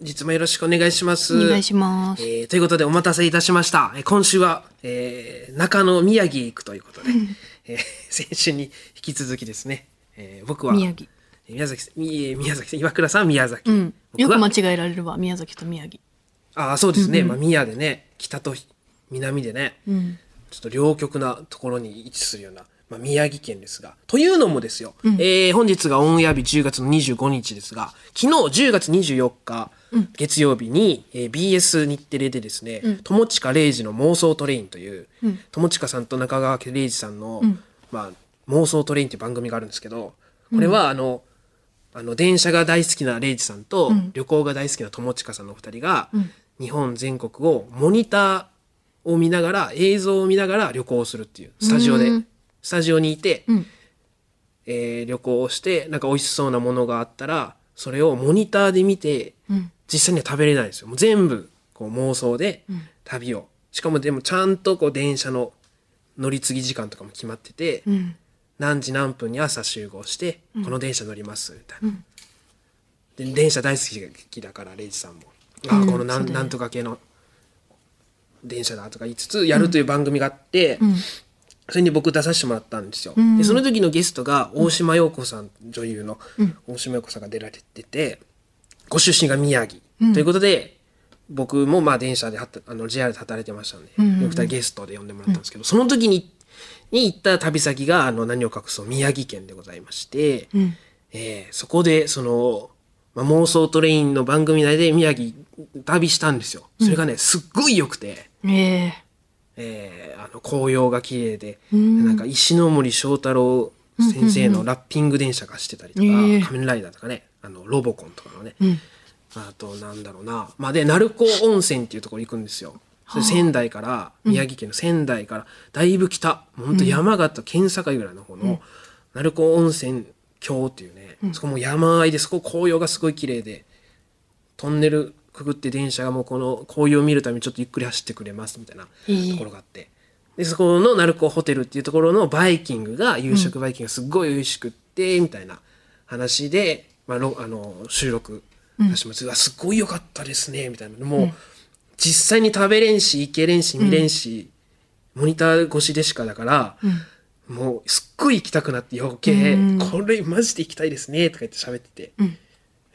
実もよろしくお願いします。お願いします。えーということでお待たせいたしました。えー今週は、えー中野宮城行くということで、えー先週に引き続きですね、えー僕は宮城。えー宮崎宮崎岩倉さん宮崎。うん。よく間違えられるわ、宮崎と宮城。ああ、そうですね。まあ、宮でね、北と南でね、うん。ちょっと両極なところに位置するような、まあ、宮城県ですが。というのもですよ、えー本日がオンエア日10月の25日ですが、昨日10月24日、月曜日に、えー BS 日テレでですね、友近礼二の妄想トレインという、友近さんと中川家礼二さんの、まあ、妄想トレインっていう番組があるんですけど、これはあの、あの電車が大好きなレイジさんと、旅行が大好きな友近さんのお二人が、日本全国をモニターを見ながら映像を見ながら旅行をするっていうスタジオで、スタジオにいて、ん。えー旅行をしてなんか美味しそうなものがあったらそれをモニターで見て、実際には食べれないんですよ。もう全部こう妄想で旅を、しかもでもちゃんとこう電車の乗り継ぎ時間とかも決まってて、うん。何時何分に朝集合して、この電車乗りますみたいな、で電車大好きだからレイジさんも、ああこのなん,、なんとか系の電車だとか言いつつやるという番組があって、それに僕出させてもらったんですよ、でその時のゲストが大島陽子さん、女優の大島陽子さんが出られててご出身が宮城、ということで僕もまあ電車であの JR で働いてましたんで、お二人ゲストで呼んでもらったんですけど、その時にに行った旅先があの何を隠そう宮城県でございまして、えーそこでその、まあ、妄想トレインの番組内で宮城旅したんですよ。それがね、すっごい良くて、えええーあの紅葉が綺麗で、なんか石ノ森章太郎先生のラッピング電車がしてたりとか、ええ仮面ライダーとかねあのロボコンとかのね、あとなんだろうな、まあ、で鳴子温泉っていうところ行くんですよ。仙台から、宮城県の仙台からだいぶ北。もうほんと山形県境ぐらいの方の鳴子温泉郷っていうね、そこも山あいでそこ紅葉がすごい綺麗でトンネルくぐって電車がもうこの紅葉を見るためにちょっとゆっくり走ってくれますみたいなところがあって、でそこの鳴子ホテルっていうところのバイキングが夕食バイキングがすっごい美味しくってみたいな話で、まあ、ろあの収録させてもらって、うわすっごい良かったですねみたいな。もう、実際に食べれんし行けれんし見れんし、モニター越しでしかだから、もうすっごい行きたくなって余計、これマジで行きたいですねとか言って喋ってて、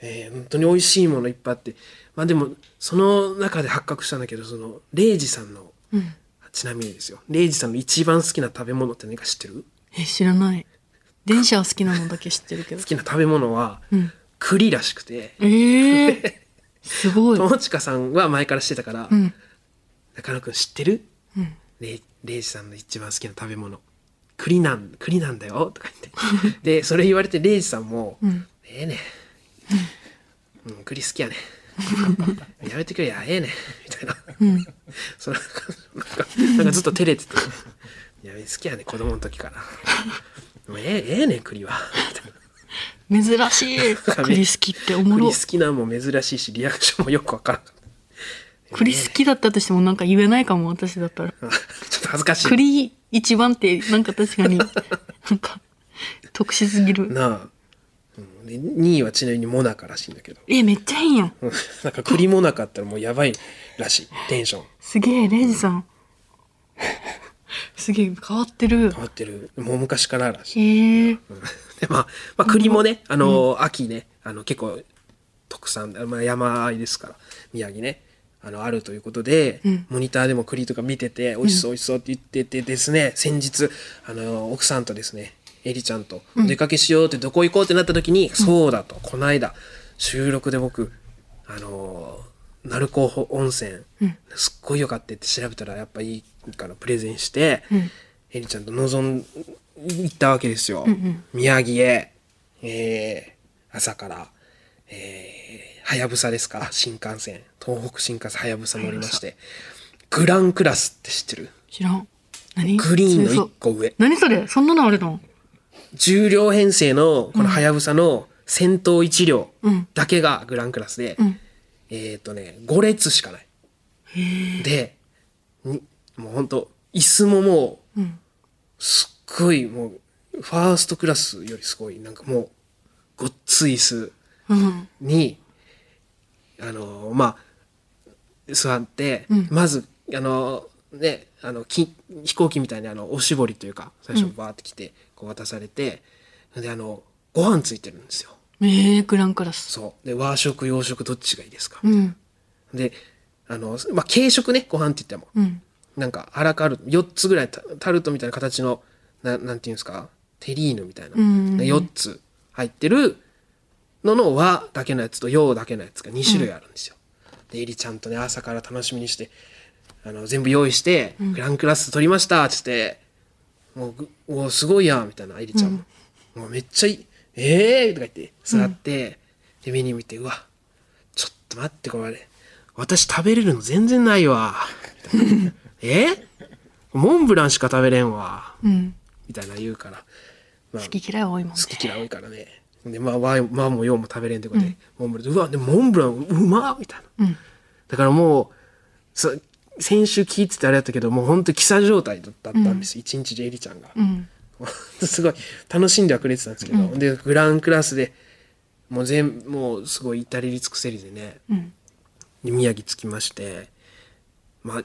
えー本当に美味しいものいっぱいあってまあでもその中で発覚したんだけどそのレイジさんの、ちなみにですよ。レイジさんの一番好きな食べ物って何か知ってる？え、知らない。電車は好きなのだけ知ってるけど。好。きな食べ物は、栗らしくて。ええすごい。友近さんは前から知ってたから、ん。中野くん知ってる、レイレイジさんの一番好きな食べ物。栗なん栗なんだよとか言って。でそれ言われてレイジさんも「ええね。うん栗好きやね やめてくれやええねみたいな、そのなんかなんかずっと照れてて「いや好きやね子供の時から。もうええええねん栗は」みたいな珍しい。栗好きっておもろ。栗好。きなんも珍しいしリアクションもよくわからん。栗好きだったとしてもなんか言えないかも、私だったら。ちょっと恥ずかしい。栗一番ってなんか確かに、なんか特殊すぎる。なあ、うん、で2位はちなみにモナカらしいんだけど。え、めっちゃいいやん。う んなんか栗モナカあったらもうやばいらしい。テンション。すげえ、レイジさん。すげえ、変わってる。変。わってる。もう昔かららしい、へえ。うん。でまあ、まあ栗もねあの、秋ねあの結構特産、まあ、山あいですから。宮城ねあのあるということで、モニターでも栗とか見てて美味しそう美味しそうって言っててですね先日あの奥さんとですねエリちゃんとお出かけしようってどこ行こうってなった時に、そうだとこの間収録で僕あの鳴子温泉、すっごいよかったって調べたらやっぱいいからプレゼンして、エリちゃんと望ん行ったわけですよ、宮城へ、えー朝から、えーはやぶさですか？新幹線。東北新幹線はやぶさ乗りまして。グランクラスって知ってる？知らん。何？グリーンの強そう1個上。何それ？そんなのあるの？重量編成のこのはやぶさの先頭1両だけがグランクラスで、えっ、とね5列しかない。でにもうほんと椅子ももう、すっごいもうファーストクラスよりすごいなんかもうごっつい椅子うん。にあのまあ座って、まずあのねあのき飛行機みたいにあのおしぼりというか最初バーって来て、こう渡されてであのご飯ついてるんですよ。ええグランクラス。そう。で和食洋食どっちがいいですか、うん。であのまあ軽食ねご飯って言っても、うん。なんかアラカルト4つぐらいタタルトみたいな形のななんていうんですか？テリーヌみたいな、うんうんうん。4つ入ってるのの和だけのやつと洋だけのやつが2種類あるんですよ。でエリちゃんとね朝から楽しみにしてあの全部用意して、グランクラス取りましたっつってもうぐ「おすごいやん」みたいなエリちゃんも「もうめっちゃいいええー!」とか言って座って、でメニュー見て「うわちょっと待ってこれ。私食べれるの全然ないわ」みたいなえ？モンブランしか食べれんわ。うん。みたいな言うから、まあ、好き嫌い多いもんね。好き嫌い多いからね。でまあ和和も洋も食べれんってことで、モンブランでうわでもモンブランうまっみたいな、うん。だからもうそ先週聞いててあれだったけどもう本当キサ状態だったんです、一日でエリちゃんが、うん。すごい楽しんではくれてたんですけど、でグランクラスでもう全もうすごい至れり尽くせりでね、うん。で宮城着きましてまあ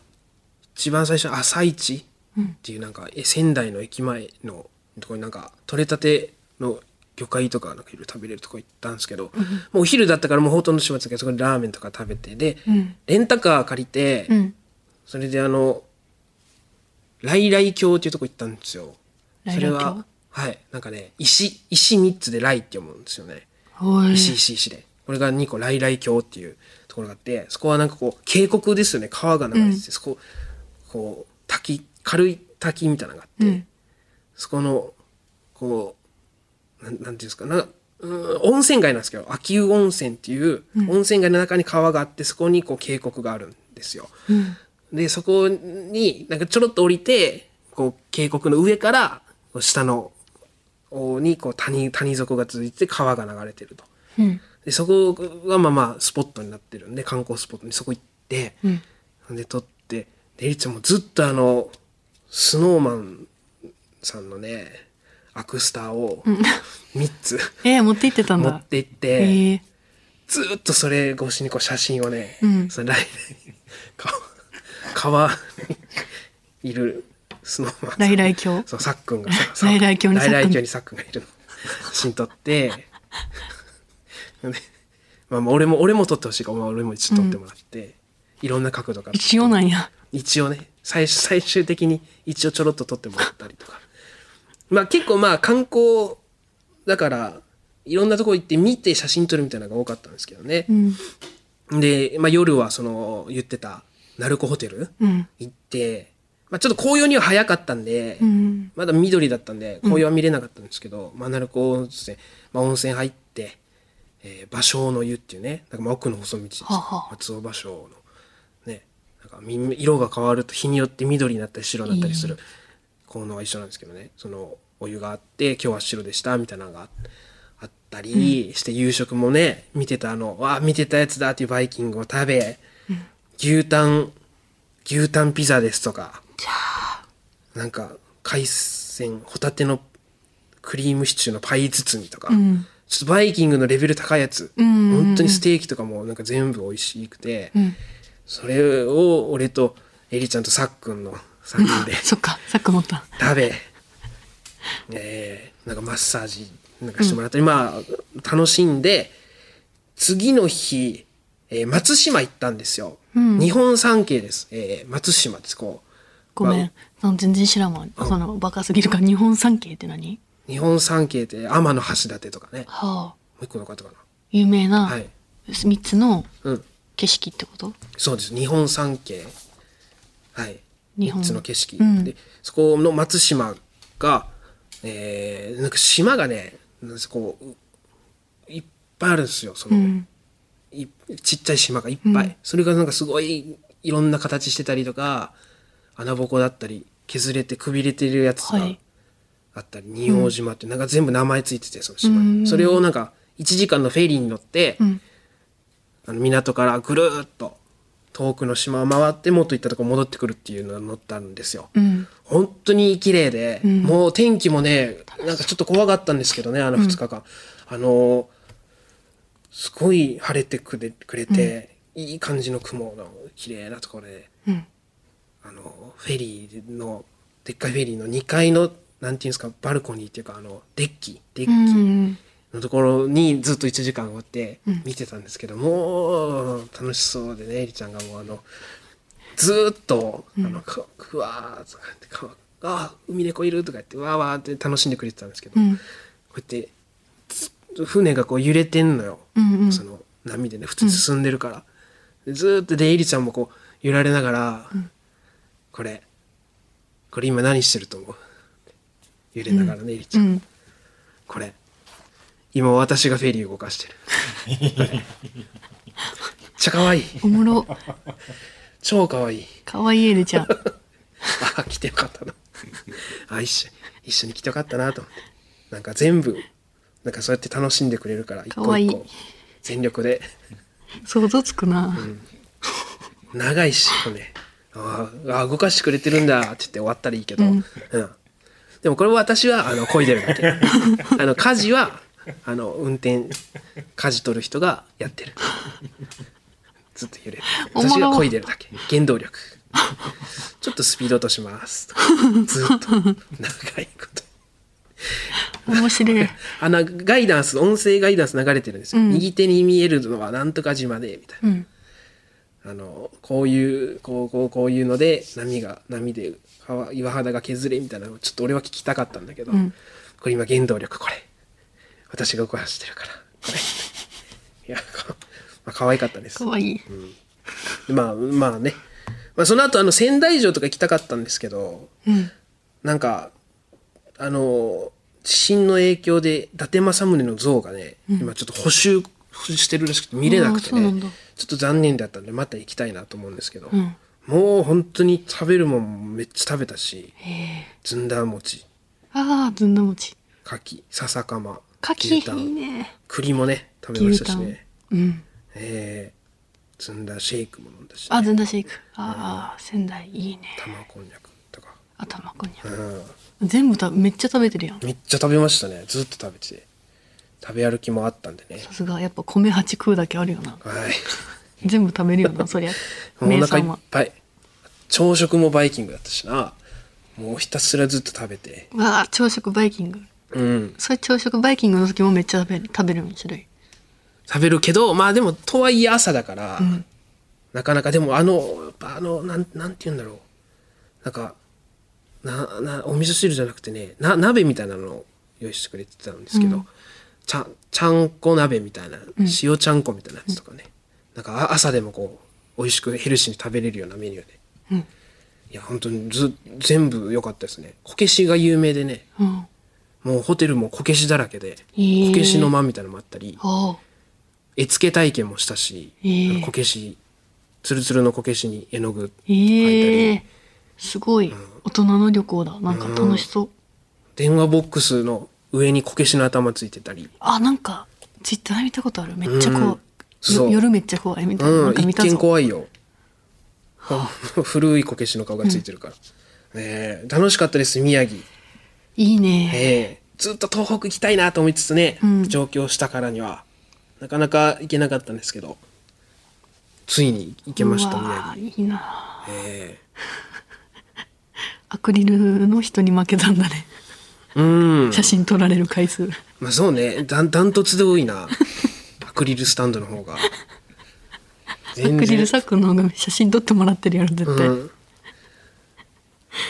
一番最初朝市っていうなんか、え仙台の駅前のところになんか取れたての魚介とかなんかいろいろ食べれるとこ行ったんですけど、もうお昼だったからもうほとんど閉まってたけどそこでラーメンとか食べてで、うん。レンタカー借りて、うん。それであの来来橋っていうとこ行ったんですよ。それははいなんかね石石3つで来って読むんですよね。石石石でこれが2個来来橋っていうところがあってそこはなんかこう渓谷ですよね川が流れてて、そここう滝軽い滝みたいなのがあって、うんそこのこうなんなんていうんですかなうん温泉街なんですけど秋保温泉っていう温泉街の中に川があってそこにこう渓谷があるんですよ。うん。でそこになんかちょろっと降りてこう渓谷の上から下の方にこう谷谷底が続いて川が流れてると。うん。でそこがまあまあスポットになってるんで観光スポットにそこ行って、うん。で撮ってでエリちゃんもずっとあのスノーマンさんのねアクスターを3つ えー、持って行ってたんだ。持って行って、ええずっとそれ越しにこう写真をね、うんその来川 川にいるスノーマンさん。来来橋？そうさっくんがささ来来橋にさっくん来来橋にさっくんがいるの。写真撮ってで まあまあ俺も俺も撮ってほしいからまあ俺も一応撮ってもらって、いろんな角度から。一応なんや。一応ね。最最終的に一応ちょろっと撮ってもらったりとか。まあ結構まあ観光だからいろんなとこ行って見て写真撮るみたいなのが多かったんですけどね。う、ん。で、まあ、夜はその言ってた鳴子ホテル？うん。行って、まあ、ちょっと紅葉には早かったんで、うん。まだ緑だったんで紅葉は見れなかったんですけど、まあ、鳴子温泉、まあ、温泉入って、えー、芭蕉の湯っていうねなんかまあ奥の細道です、松尾芭蕉のねなんかみ色が変わると日によって緑になったり白になったりする効能が一緒なんですけどね。そのお湯があって今日は白でしたみたいなのがあったりして、夕食もね見てたあのわあ見てたやつだっていうバイキングを食べ、牛タン牛タンピザですとか。なんか海鮮ホタテのクリームシチューのパイ包みとか、ん。ちょっとバイキングのレベル高いやつ、んうん。うん本当にステーキとかもなんか全部美味しくて、うん。それを俺とエリちゃんとさっくんの3人で そっか、さっき持った。食べ、え。ーなんかマッサージなんかしてもらったり、まあ楽しんで次の日、えー松島行ったんですよ、日本三景です、えー松島です。こう。ごめん。なん全然知らんわ。その、バカすぎるか。ら、日本三景って何？日本三景って天橋立とかね。はあ。もう一個の方か有名な、はい。三つのなうん。景色ってこと？そうです。日本三景。はい。日本。3つの景色、うん。でそこの松島が、えーなんか島がねこういっぱいあるんですよ。その、うん。いちっちゃい島がいっぱい、それがなんかすごいいろんな形してたりとか穴ぼこだったり削れてくびれてるやつがはい。あったり、仁王島ってなんか全部名前ついててその島に、うん。それをなんか1時間のフェリーに乗って、うん。あの港からぐるーっと遠くの島を回って元行ったとこ戻ってくるっていうのが乗ったんですよ。うん。本当に綺麗で、ん。もう天気もねなんかちょっと怖かったんですけどねあの2日間、あのすごい晴れてくれくれて、いい感じの雲の綺麗なところでうん。あのフェリーのでっかいフェリーの2階のなんていうんですかバルコニーっていうかあのデッキデッキ、うん。のところにずっと1時間おってうん見てたんですけど、もう楽しそうでねエリちゃんがもうあのずーっと「あのかくわー」とか言ってか「あ海猫いる」とか言ってわーわーって楽しんでくれてたんですけど、うん。こうやって船がこう揺れてんのよ、うんうん。その波でね普通に進んでるから、でずーっとでエリちゃんもこう揺られながら、これこれ今何してると思う?」揺れながらね、エリちゃん。うん。これ今私がフェリー動かしてる。めっちゃ可愛い。おもろ。超可愛い。かわいいエルちゃん。あ来てよかったな。あ一緒一緒に来てよかったなと思って。なんか全部なんかそうやって楽しんでくれるから一個一個全力で。想像つくな。長いしこれ。ねあーあー動かしてくれてるんだって言って終わったらいいけど、ううん。んでもこれは私はあの漕いでるだけ。あの舵はあの運転舵取る人がやってる。ずっと揺れる。私が漕いでるだけ。原動力。ちょっとスピード落とします。ずっと。長いこと面白い。あのガイダンス音声ガイダンス流れてるんですよ、うん。右手に見えるのはなんとか島でみたいな。うん。あのこういうこうこうこういうので波が波で川岩肌が削れみたいなのをちょっと俺は聞きたかったんだけど、うん。これ今原動力これ。私が動かしてるから。これ。いやかまあ可愛かったです。かわい。い。でまあまあね、まあ、その後あの仙台城とか行きたかったんですけどうん。なんかあの地震の影響で伊達政宗の像がね、今ちょっと補修してるらしくて見れなくてねあーそうなんだちょっと残念だったんでまた行きたいなと思うんですけど、うん。もう本当に食べるもんもめっちゃ食べたしへえ。ずんだ餅ああ、ずんだ餅。牡蠣笹かまかきい牛タンいね。栗もね食べましたしねうん。えー、ずんだシェイクも飲んだし、あ、ずんだシェイク。ああ、仙台いいね。玉こんにゃくとか、頭こんにゃく。うん、全部ためっちゃ食べてるやん。めっちゃ食べましたねずっと食べてて食べ歩きもあったんでねさすが、やっぱ米八食うだけあるよな。はい 全部食べるよな、そりゃ。お名腹いっ。ぱい朝食もバイキングだったしなもうひたすらずっと食べてわあ、朝食バイキング。うんそれ朝食バイキングの時もめっちゃ食べる、食べるん種類。食べるけどまあでもとはいえ朝だから、んなかなかでもあのあのなんなんて言うんだろうなんかななお味噌汁じゃなくてねな鍋みたいなのを用意してくれてたんですけど、ちゃんちゃんこ鍋みたいな、塩ちゃんこみたいなやつとかね、なんかあ朝でもこう美味しくヘルシーに食べれるようなメニューで、うん。いや本当にず全部良かったですね。こけしが有名でね。うん。もうホテルもこけしだらけで、へーこけしの間みたいなのもあったりあ絵付け体験もしたし、こけしつるつるのこけしに絵の具あ。描いたり、ええすごい。大人の旅行だ。なんか楽しそう。電話ボックスの上にこけしの頭ついてたり、あ、なんか、ツイッターで見たことある？めっちゃうん怖い。そうよ夜めっちゃ怖いみたいな。う、なんんか見一見。怖いよ 古いこけしの顔がついてるから、ねえ楽しかったです宮城、いいね。ええずっと東北行きたいなと思いつつね、うん上京したからにはなかなか行けなかったんですけどついに行けましたう宮わ城、ーいいな。えアクリルの人に負けたんだね。えうん。写真撮られる回数。まあそうね。ダンダントツで多いな。アクリルスタンドの方が。アクリルサックの方が写真撮ってもらってるやろ、絶対。うん。ま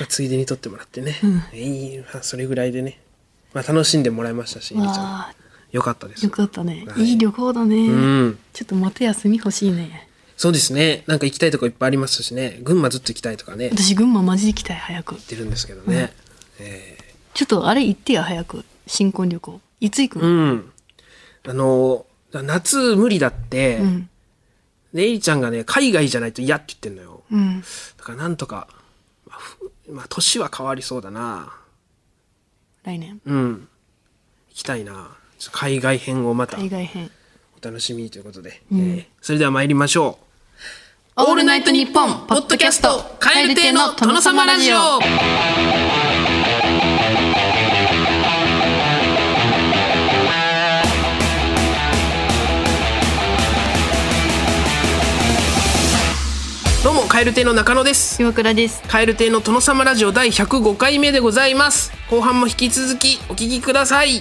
あ、ついでに撮ってもらってね、いいまあそれぐらいでね、まあ、楽しんでもらいましたし、いいちゃん。わあ、よかったです。よかったね。はい。いい旅行だね。うん。ちょっとまた休み欲しいね。そうですね。なんか行きたいとこいっぱいありますしね。群馬ずっと行きたいとかね。私、群馬マジ行きたい、早く。てるんですけどね、えちょっとあれ行ってや、早く。新婚旅行。いつ行くえうのん。あの夏無理だって、うん。レイちゃんがね海外じゃないと嫌って言ってんのよ。うん。だからなんとかまあふまあ年は変わりそうだな。来年。うん。行きたいな。ちょっと海外編をまた海外編。お楽しみということで、えーそれでは参りましょうオールナイトニッポンポッドキャスト蛙亭の殿様ラジオ。どうも蛙亭の中野です。岩倉です。蛙亭の殿様ラジオ第105回目でございます。後半も引き続きお聞きください。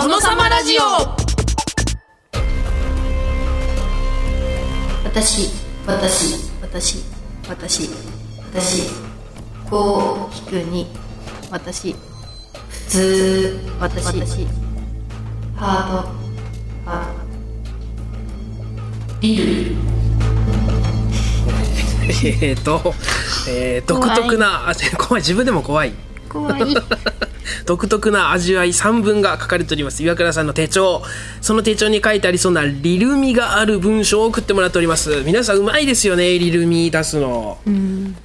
殿様ラジオ。私、私、私、私、私、こう引くに、私、普通、私、私、ハード、ハード、ビル、えーと、えー、独特なあ怖い自分でも怖い怖い。独特な味わい3文が書かれております岩倉さんの手帳その手帳に書いてありそうなリルミがある文章を送ってもらっております皆さんうまいですよねリルミ出すの、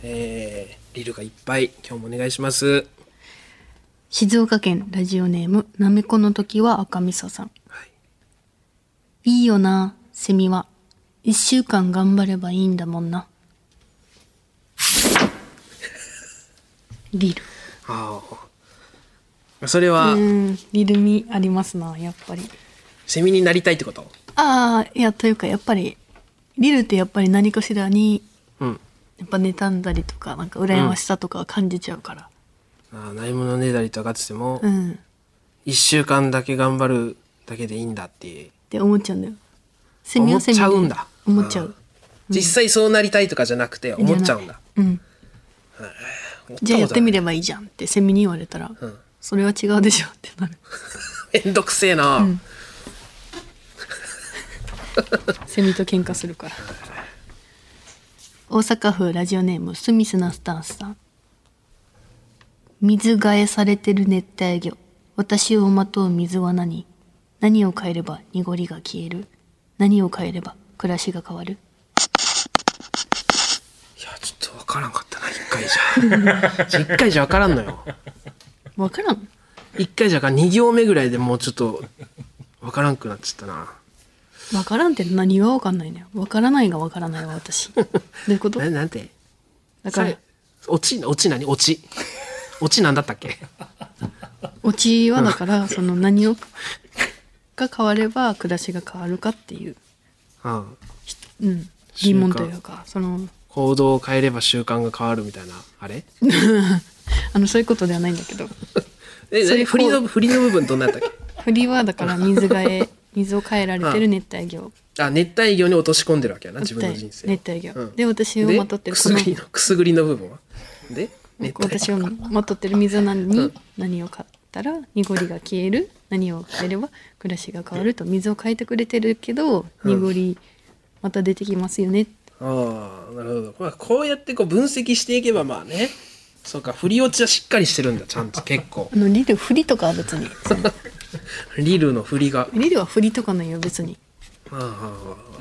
えー、リルがいっぱい今日もお願いします静岡県ラジオネーム、なめこの時は赤みそさん。いいよな、セミは。一週間頑張ればいいんだもんな。リル。ああそれは、うん、リルミありますな、やっぱり。セミになりたいってこと？ああ、いや、というか、やっぱり、リルってやっぱり何かしらに、うんやっぱ妬んだりとか、なんか羨ましさとかは感じちゃうから。ああないものねだりとかってても、うん。っ一週間だけ頑張るだけでいいんだっていうて思っちゃうんだよ。セミ思っはセミでちゃうんだ思っちゃう。実際そうなりたいとかじゃなくて思っちゃうんだうん。じゃあやってみれればいいじゃんってセミに言われたら、んそれは違うでしょってなる。めんどくせえな、セミと喧嘩するから。大阪府ラジオネームスミスナスタンスさん。水替えされてる熱帯魚。私をまとう水は何？何を変えれば濁りが消える？何を変えれば暮らしが変わる？いやちょっとわからんかったな一回じゃ一回じゃわからんのよ。わからん？一回じゃか二行目ぐらいでもうちょっとわからんくなっちゃったな。わからんって何がわかんないのよ。わからないがわからないわ、私。どういうこと？ななんて？だから。落ち落ち何？落ち落ちなんだったっけ？オチはだから、その何を、が変われば暮らしが変わるかっていう、うんうん、疑問というか、その、行動を変えれば習慣が変わるみたいなあれ？あの、そういうことではないんだけど、えそれ振りの振りの部分どんなやったっけ？振りはだから水替え、水を変えられてる熱帯魚。あ熱帯魚に落とし込んでるわけやな自分の人生。を熱帯魚。うん。で、私をまとってるくすぐりのくすぐりの部分は？で私をまとってる水なのに何を買ったら濁りが消える何を変えれば暮らしが変わると水を変えてくれてるけど濁りまた出てきますよね、ああなるほど、まあ、こうやってこう分析していけばまあね。そうか振り落ちはしっかりしてるんだちゃんと結構。あのリル振りとかは別に。リルの振りが。リルは振りとかないよ別にあああ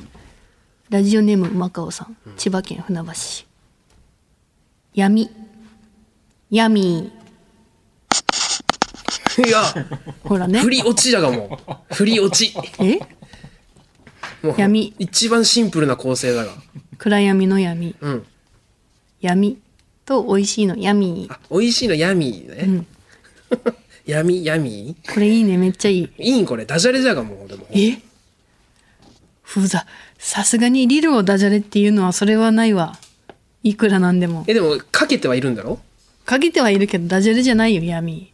ラジオネームマカオさん。千葉県船橋市。闇。闇。あいやほらね。振り落ちだがもう。振り落ち。え？もう闇。一番シンプルな構成だが暗闇の闇。うん。闇と美味しいの闇。あ美味しいのヤミーね、ん。ヤミヤミこれいいね。めっちゃいい。いいんこれ？ダジャレじゃがもうでも。え？ふざ。さすがにリルをダジャレっていうのはそれはないわ。いくらなんでも。えでもかけてはいるんだろ？かけてはいるけどダジャレじゃないよ闇。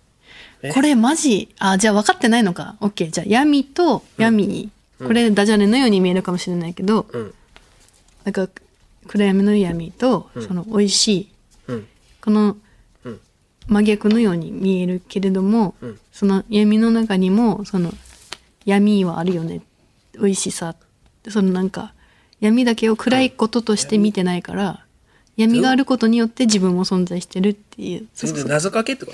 え？これマジ？あじゃあ分かってないのか。オッケー。じゃあ闇と闇、これダジャレのように見えるかもしれないけど、うんなんか暗闇の闇とその美味しい、うん。このうん。真逆のように見えるけれども、ん。その闇の中にもその闇はあるよね。美味しさ。そのなんか闇だけを暗いこととして見てないから闇があることによって自分も存在してるっていう。それで謎かけってこ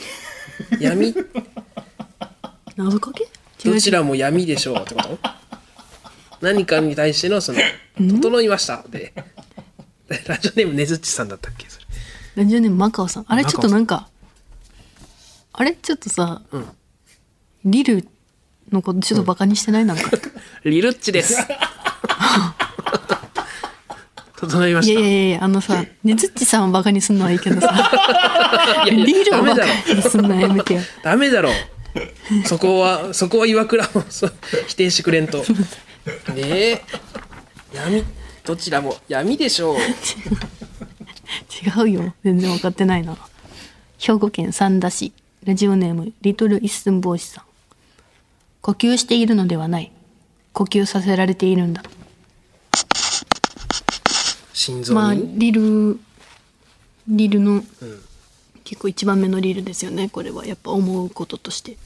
と？闇？謎かけ？どちらも闇でしょうってこと？何かに対してのその「整いました」で ラジオネームねずっちさんだったっけ？それ。ラジオネームマカオさん。あれちょっとなんかあれ？ちょっとさ、ん。リルのことちょっとバカにしてない？なんか。リルッチです。整いました。いやいやいやあのさねずっちさんをバカにすんのはいいけどさ。いやいやリルをバカにすんのやめてよ。ダメだろ。そこはそこは岩倉もそう否定してくれんと。ねえ闇どちらも闇でしょう。違うよ。全然分かってないな。兵庫県三田市。ラジオネームリトル一寸法師さん。呼吸しているのではない。呼吸させられているんだ。心臓に、まあリルリルの、結構一番目のリルですよね。これは。やっぱ思うこととして。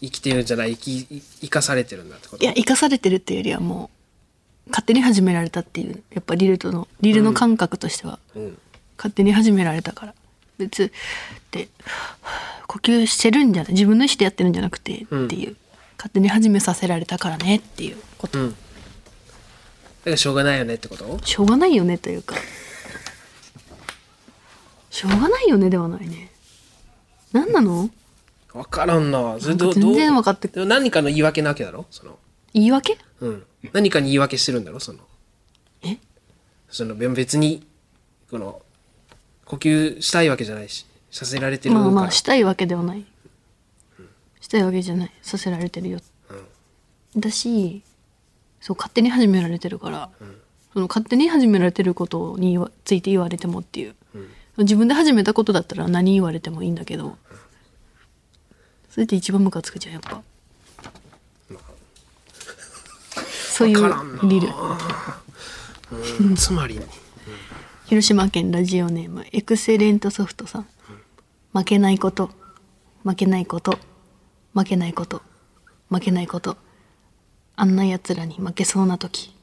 生きてるんじゃない？生き生かされてるんだってこと？いや生かされてるっていうよりはもう勝手に始められたっていうやっぱリルとのリルの感覚としては、ん。勝手に始められたから。別で呼吸してるんじゃない自分の意思でやってるんじゃなくてっていう、勝手に始めさせられたからねっていう。こと、うん。だからしょうがないよねってこと？しょうがないよねというか。しょうがないよねではないね。何なの？分からんな。全然分かって何かの言い訳なわけだろ？その。言い訳？うん。何かに言い訳してるんだろその。え？その別にこの呼吸したいわけじゃないしさせられてるまあまあしたいわけではない。したいわけじゃない。させられてるよ、だしそう勝手に始められてるから、その勝手に始められてることについて言われてもっていう、自分で始めたことだったら何言われてもいいんだけど、それって一番ムカつくじゃんやっぱ、そういうリル。うん。つまり。広島県ラジオネームエクセレントソフトさん。負けないこと。負けないこと。負けないこと。負けないこと。あんな奴らに負けそうな時。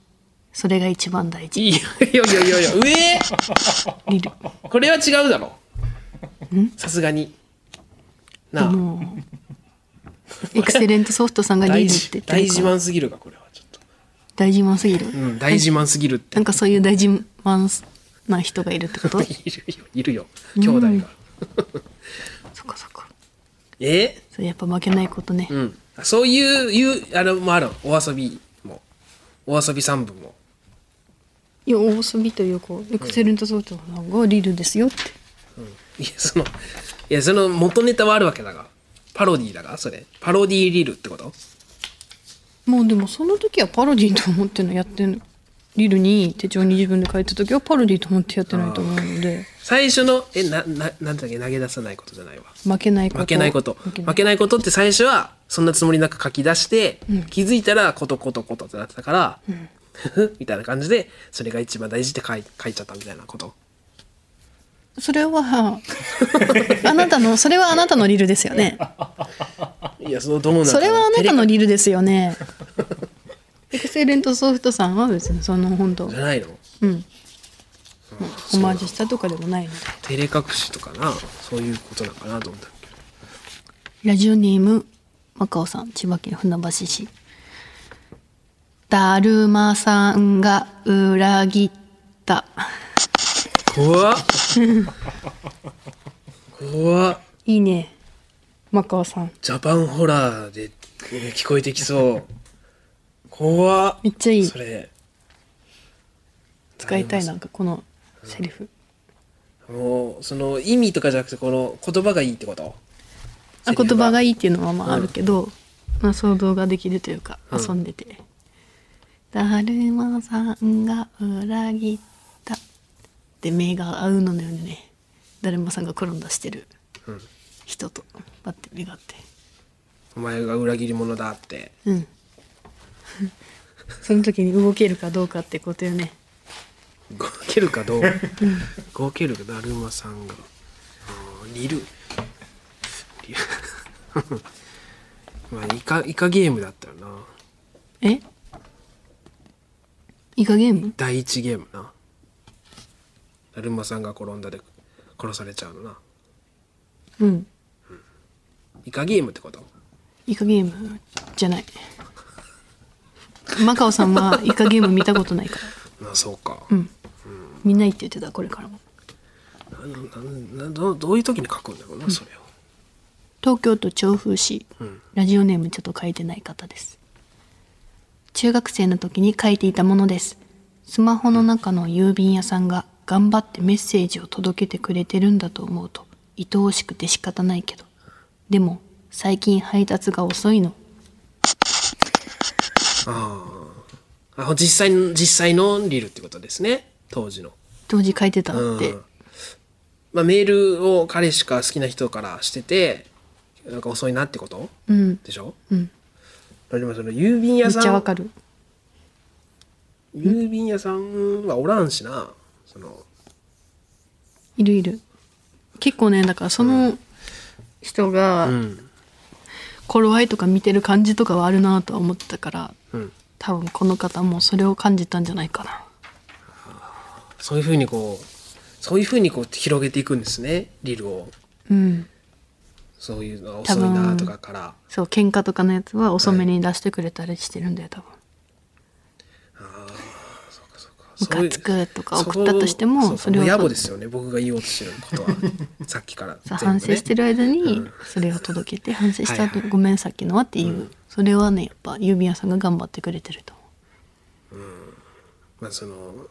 それが一番大事。いやいやいやいやいや上？リル。これは違うだろ。さすがに。なあ。エクセレントソフトさんがリ大ルって事大自言ってるから。慢すぎるかこれは。ちょっと大自慢すぎる、うん大自慢すぎるって。なんかそういう大自慢な人がいるってこと？いるよいるよ。兄弟が、そっかそっか。え？そうやっぱ負けないことね、うん。そういういうあれもある。お遊びも。お遊び三部も。いや大遊びというかエクセレントソフトがリルですよって。いやそのいやその元ネタはあるわけだが。パロディーだがそれ。パロディーリルってこと？もうでもその時はパロディと思ってのやってんのリルに手帳に自分で書いた時はパロディと思ってやってないと思うので。最初のえなななんだっけ投げ出さないことじゃないわ。負けないこと。負けないこと。負けないことって最初はそんなつもりなく書き出して、気づいたらことことことってなってたから、ふふみたいな感じでそれが一番大事って書い書いちゃったみたいなこと。それはあなたのそれはあなたのリルですよね いやそのどの中それはあなたのリリルですよね。エクセレントソフトさんは別にその本当。じゃないの？うん。オマージュしたとかでもないの。で照れ隠しとかな。そういうことなのかなと思ったけ。どラジオネームマカオさん千葉県船橋市。だるまさんが裏切った。怖っ。怖っ。いいねマカオさん。ジャパンホラーで聞こえてきそう。怖っ。めっちゃいい。それ。使いたいなんかこのセリフ。もうその意味とかじゃなくてこの言葉がいいってこと？あ言葉がいいっていうのはまああるけど、まあ、想像ができるというか遊んでて「だるまさんが裏切った」で目が合うのよね。だるまさんが転んだしてる人とパッて目が合って。お前が裏切り者だって。うん。その時に動けるかどうかってことよね。動けるかどう動けるかだるまさんが。リル。リル。まあイカイカゲームだったよな。え？イカゲーム？第一ゲームな。だるまさんが転んだで殺されちゃうのな。うんイカゲームってこと？イカゲームじゃない。マカオさんはイカゲーム見たことないから。あそうか、みん。な言って言ってたこれからも。ななどどういう時に書くんだろうな、それを。東京都調布市、ラジオネームちょっと書いてない方です。中学生の時に書いていたものです。スマホの中の郵便屋さんが頑張ってメッセージを届けてくれてるんだと思うと愛おしくて仕方ないけどでも最近配達が遅いの。あ実際の実際のリルってことですね。当時の。当時書いてたって、うん。まあ、メールを彼氏か好きな人からしててなんか遅いなってことうん。でしょ、うん、でもその郵便めっ屋さん。ちゃわかる。郵便屋さんはおらんしな。その。いるいる。結構ねだからその人がうん。頃合いとか見てる感じとかはあるなとは思ってたからうん。多分この方もそれを感じたんじゃないかな。そういうふうにこうそういうふうにこう広げていくんですねリルを。うん。そういうのが遅いなとかから。そう喧嘩とかのやつは遅めに出してくれたりしてるんだよ多分ムカつくとか送ったとしてもそれを野暮ですよね。僕が言おうとしてることは。さっきから反省してる間にそれを届けて反省した後はいはいごめんさっきのはっていう、それはねやっぱ郵便屋さんが頑張ってくれてると。思まあその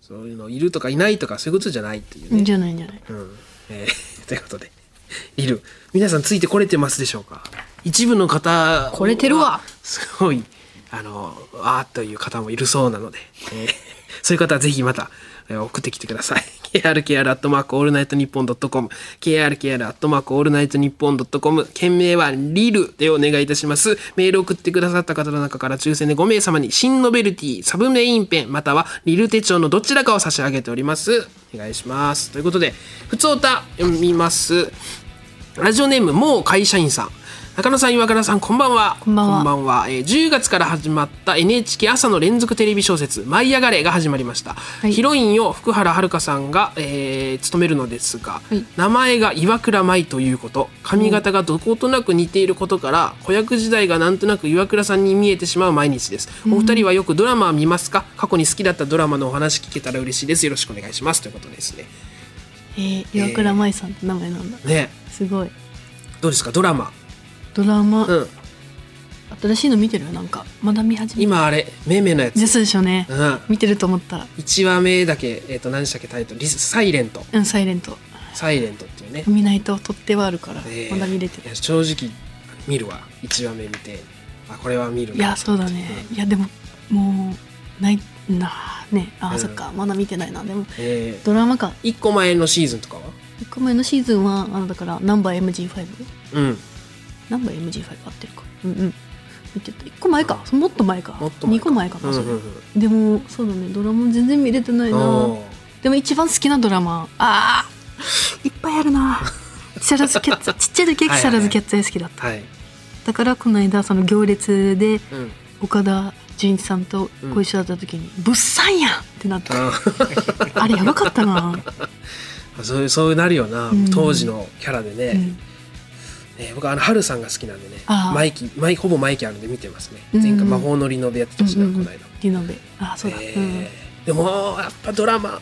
そういうのいるとかいないとかそういうことじゃないっていうう、ね。じゃないんじゃない。うん。えー ということで。いる。皆さんついてこれてますでしょうか？一部の方これてるわ。すごいあのあーという方もいるそうなので、えーそういう方はぜひまた送ってきてください。krkr アットマークオールナイトニッポンドットコム krkr アットマークオールナイトニッポンドットコム件名はリルでお願いいたします。メール送ってくださった方の中から抽選で5名様に新ノベルティサブメインペンまたはリル手帳のどちらかを差し上げております。お願いします。ということでふつおた読みます。ラジオネームもう会社員さん。中野さん岩倉さんこんばんは。こんばんは。えー10月から始まった NHK 朝の連続テレビ小説「舞い上がれ」が始まりました、い。ヒロインを福原遥さんが、えー務めるのですが、はい。名前が岩倉舞ということ。髪型がどことなく似ていることから子役時代がなんとなく岩倉さんに見えてしまう毎日です。お二人はよくドラマは見ますか？過去に好きだったドラマのお話聞けたら嬉しいです。よろしくお願いします。ということですね。えー、岩倉舞さんって名前なんだ、ね。すごい。どうですか？ドラマドラマ、うん。新しいの見てる？なんかまだ見始め今あれめいめいのやつ。ですでしょうね、うん。見てると思った1話目だけ、えー、と何でしたっけ？タイトルリスサイレント。うんサイレント。サイレントっていうね、見ないと取ってはあるから、えーまだ見れてる。正直見るわ。1話目見て。あこれは見るいやそうだね、いやでももうないなねあ、うん。そっか。まだ見てないな。でもえドラマか。1個前のシーズンとかは？1個目のシーズンはあのだからナンバー MG5 うんナンバー MG5 合ってるか。うんうん。見てた1個前か。もっと前か。もっと前2個前かな、それうんうんうん。でもそうだね。ドラマ全然見れてないな。でも一番好きなドラマ。あー。いっぱいあるな。木更津キャッツ。ちっちゃい時は木更津キャッツアイ好きだった、はい、だからこの間その行列でうん、岡田准一さんとご一緒だった時に「物産やん!」ってなってああれやばかったな、そういうそうなるよな、うん。当時のキャラでね、うんえー僕あの春さんが好きなんでねあー。マイキマイほぼマイキあるんで見てますね。うん。前回魔法のリノベやってたしな、うんうん。うんこの間。リノベ。あそうだ、えうん。ーでもやっぱドラマ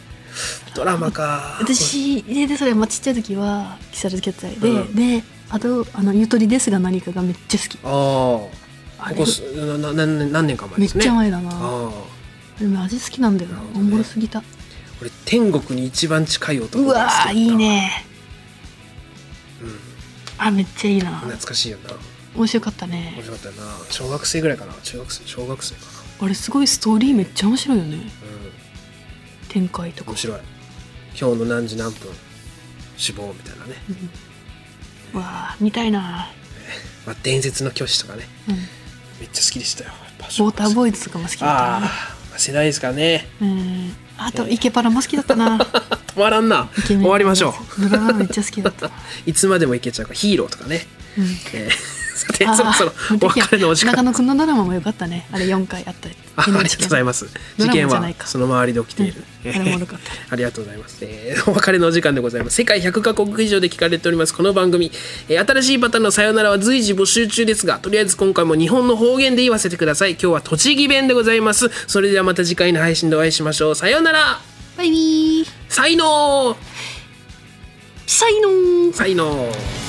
ドラマか。私ででそれ、まあ、ちっちゃい時は木更津キャッツアイで、うん。であと「あのゆとりですが何か」がめっちゃ好き。ああここすなな何何年か前めっですね。ちゃ前だな。ああでも味好きなんだよな。ね。もろすぎた。俺天国に一番近い男うわいいね。うんあめっちゃいいな。懐かしいよな。面白かったね。面白かったよな。小学生ぐらいかな。中学生小学生かあれすごいストーリーめっちゃ面白いよね。なうん。展開とか。面白い。今日の何時何分死亡みたいなね、わあ見たいな。まあ、伝説の巨子とかね。うん。めっちゃ好きでしたよ。ウォーターボーイズとかも好きだったあなあ世代ですからね。うんあとイケパラも好きだったな。止まらんな。終わりましょドラマめっちゃ好きだった。う いつまでもいけちゃうから。ヒーローとかね、うん。えーさてそろそろお別れのお時間。中野くんのドラマもよかったね。あれ4回あった。あありがとうございます。事件はその周りで起きている、うん。あれも悪かった。ありがとうございます、えーお別れのお時間でございます。世界100カ国以上で聞かれております。この番組、えー新しいパターンのさよならは随時募集中ですがとりあえず今回も日本の方言で言わせてください。今日は栃木弁でございます。それではまた次回の配信でお会いしましょう。さようなら。バイビー。才能。才能。才能